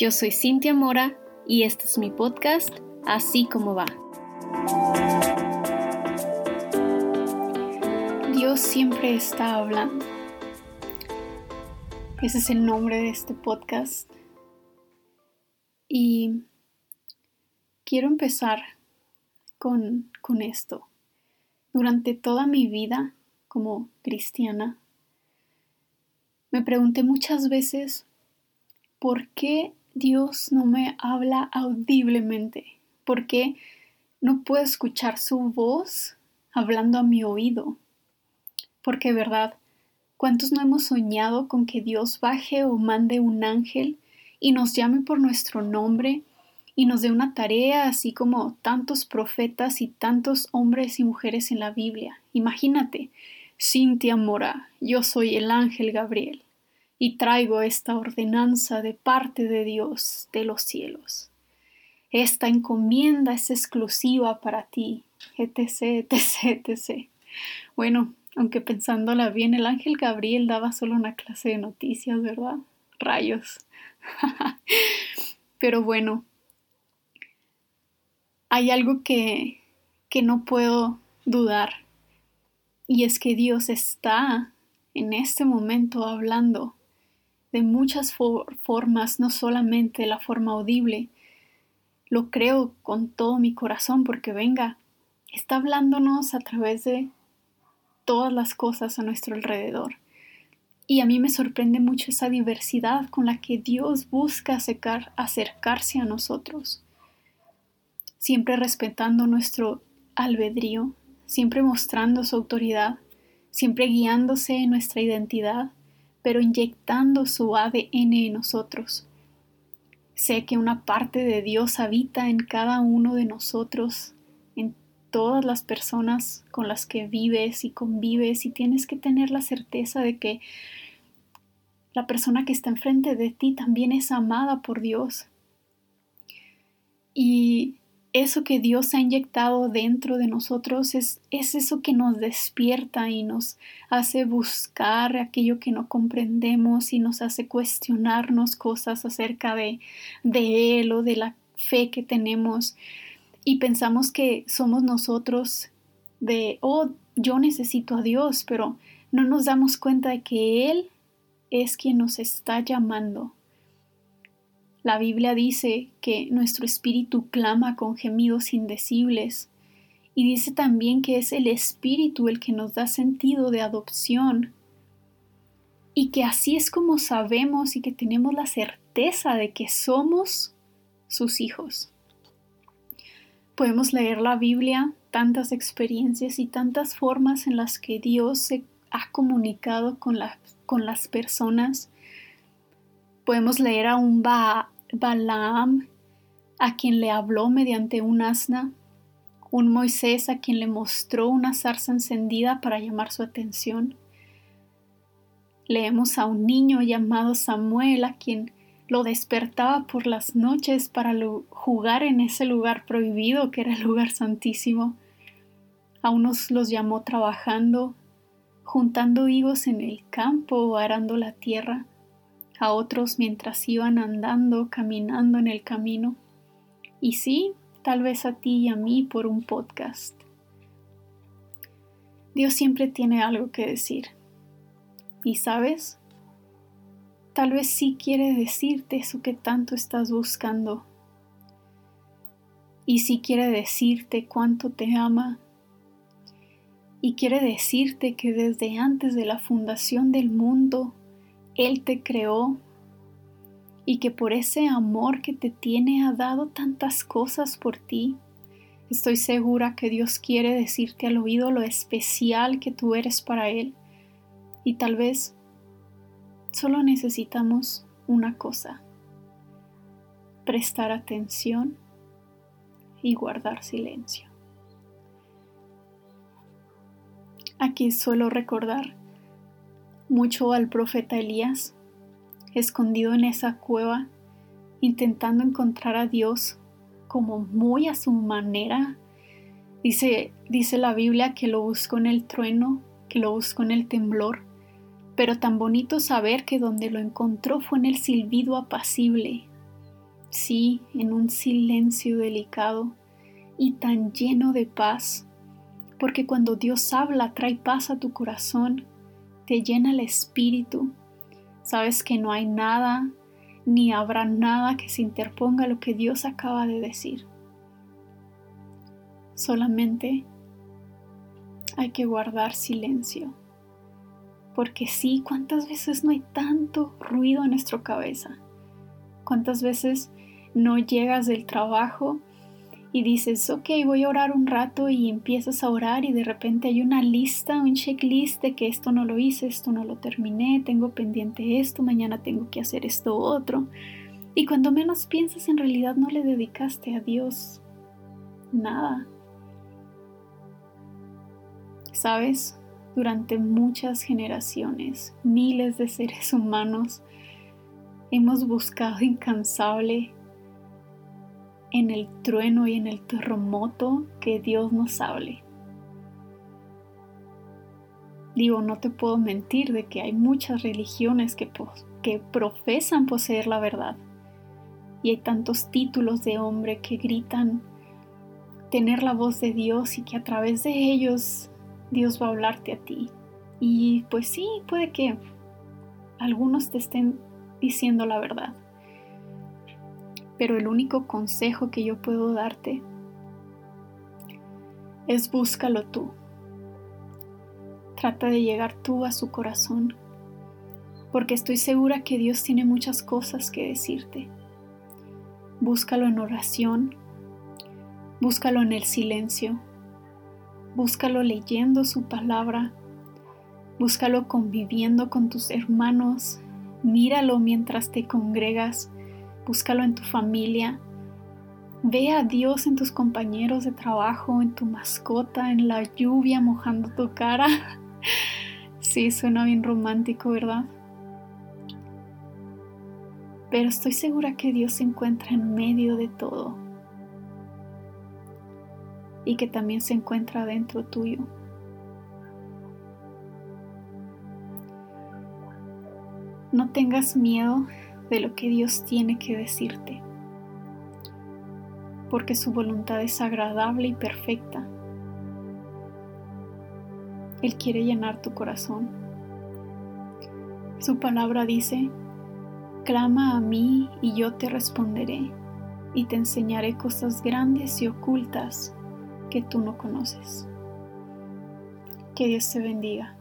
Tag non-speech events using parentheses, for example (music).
Yo soy Cintia Mora y este es mi podcast, Así como va. Dios siempre está hablando. Ese es el nombre de este podcast. Y quiero empezar con, con esto. Durante toda mi vida como cristiana, me pregunté muchas veces por qué Dios no me habla audiblemente, por qué no puedo escuchar su voz hablando a mi oído. Porque, verdad, ¿cuántos no hemos soñado con que Dios baje o mande un ángel y nos llame por nuestro nombre y nos dé una tarea, así como tantos profetas y tantos hombres y mujeres en la Biblia? Imagínate, Cintia Mora, yo soy el ángel Gabriel y traigo esta ordenanza de parte de Dios de los cielos. Esta encomienda es exclusiva para ti, etc, etc, (laughs) etc. Bueno, aunque pensándola bien, el ángel Gabriel daba solo una clase de noticias, ¿verdad? Rayos. (laughs) Pero bueno, hay algo que, que no puedo dudar y es que Dios está en este momento hablando de muchas formas, no solamente la forma audible. Lo creo con todo mi corazón porque venga, está hablándonos a través de todas las cosas a nuestro alrededor. Y a mí me sorprende mucho esa diversidad con la que Dios busca acercarse a nosotros, siempre respetando nuestro albedrío, siempre mostrando su autoridad, siempre guiándose en nuestra identidad, pero inyectando su ADN en nosotros. Sé que una parte de Dios habita en cada uno de nosotros, en todas las personas con las que vives y convives y tienes que tener la certeza de que la persona que está enfrente de ti también es amada por Dios. Y eso que Dios ha inyectado dentro de nosotros es, es, eso que nos despierta y nos hace buscar aquello que no comprendemos y nos hace cuestionarnos cosas acerca de, de Él o de la fe que tenemos. Y pensamos que somos nosotros de, oh, yo necesito a Dios, pero no nos damos cuenta de que Él es quien nos está llamando la Biblia dice que nuestro espíritu clama con gemidos indecibles y dice también que es el espíritu el que nos da sentido de adopción y que así es como sabemos y que tenemos la certeza de que somos sus hijos. Podemos leer la Biblia, tantas experiencias y tantas formas en las que Dios se ha comunicado con, con las personas Podemos leer a un Balaam a quien le habló mediante un asna, un Moisés a quien le mostró una zarza encendida para llamar su atención. Leemos a un niño llamado Samuel a quien lo despertaba por las noches para jugar en ese lugar prohibido que era el lugar santísimo. A unos los llamó trabajando, juntando higos en el campo o arando la tierra a otros mientras iban andando, caminando en el camino, y sí, tal vez a ti y a mí por un podcast. Dios siempre tiene algo que decir. Y sabes, tal vez sí quiere decirte eso que tanto estás buscando. Y sí quiere decirte cuánto te ama. Y quiere decirte que desde antes de la fundación del mundo, él te creó y que por ese amor que te tiene ha dado tantas cosas por ti. Estoy segura que Dios quiere decirte al oído lo especial que tú eres para Él. Y tal vez solo necesitamos una cosa, prestar atención y guardar silencio. Aquí suelo recordar mucho al profeta Elías, escondido en esa cueva, intentando encontrar a Dios como muy a su manera. Dice, dice la Biblia que lo buscó en el trueno, que lo buscó en el temblor, pero tan bonito saber que donde lo encontró fue en el silbido apacible. sí, en un silencio delicado y tan lleno de paz, porque cuando Dios habla trae paz a tu corazón, te llena el espíritu, sabes que no hay nada ni habrá nada que se interponga a lo que Dios acaba de decir. Solamente hay que guardar silencio. Porque sí, ¿cuántas veces no hay tanto ruido en nuestra cabeza? ¿Cuántas veces no llegas del trabajo y dices, ok, voy a orar un rato y empiezas a orar y de repente hay una lista, un checklist de que esto no lo hice, esto no lo terminé, tengo pendiente esto, mañana tengo que hacer esto otro. Y cuando menos piensas en realidad no le dedicaste a Dios nada. ¿Sabes? Durante muchas generaciones, miles de seres humanos hemos buscado incansable en el trueno y en el terremoto que Dios nos hable. Digo, no te puedo mentir de que hay muchas religiones que, que profesan poseer la verdad. Y hay tantos títulos de hombre que gritan tener la voz de Dios y que a través de ellos Dios va a hablarte a ti. Y pues sí, puede que algunos te estén diciendo la verdad pero el único consejo que yo puedo darte es búscalo tú. Trata de llegar tú a su corazón, porque estoy segura que Dios tiene muchas cosas que decirte. Búscalo en oración, búscalo en el silencio, búscalo leyendo su palabra, búscalo conviviendo con tus hermanos, míralo mientras te congregas, búscalo en tu familia. Ve a Dios en tus compañeros de trabajo, en tu mascota, en la lluvia mojando tu cara. (laughs) sí, suena bien romántico, ¿verdad? Pero estoy segura que Dios se encuentra en medio de todo y que también se encuentra dentro tuyo. No tengas miedo de lo que Dios tiene que decirte, porque su voluntad es agradable y perfecta. Él quiere llenar tu corazón. Su palabra dice, clama a mí y yo te responderé y te enseñaré cosas grandes y ocultas que tú no conoces. Que Dios te bendiga.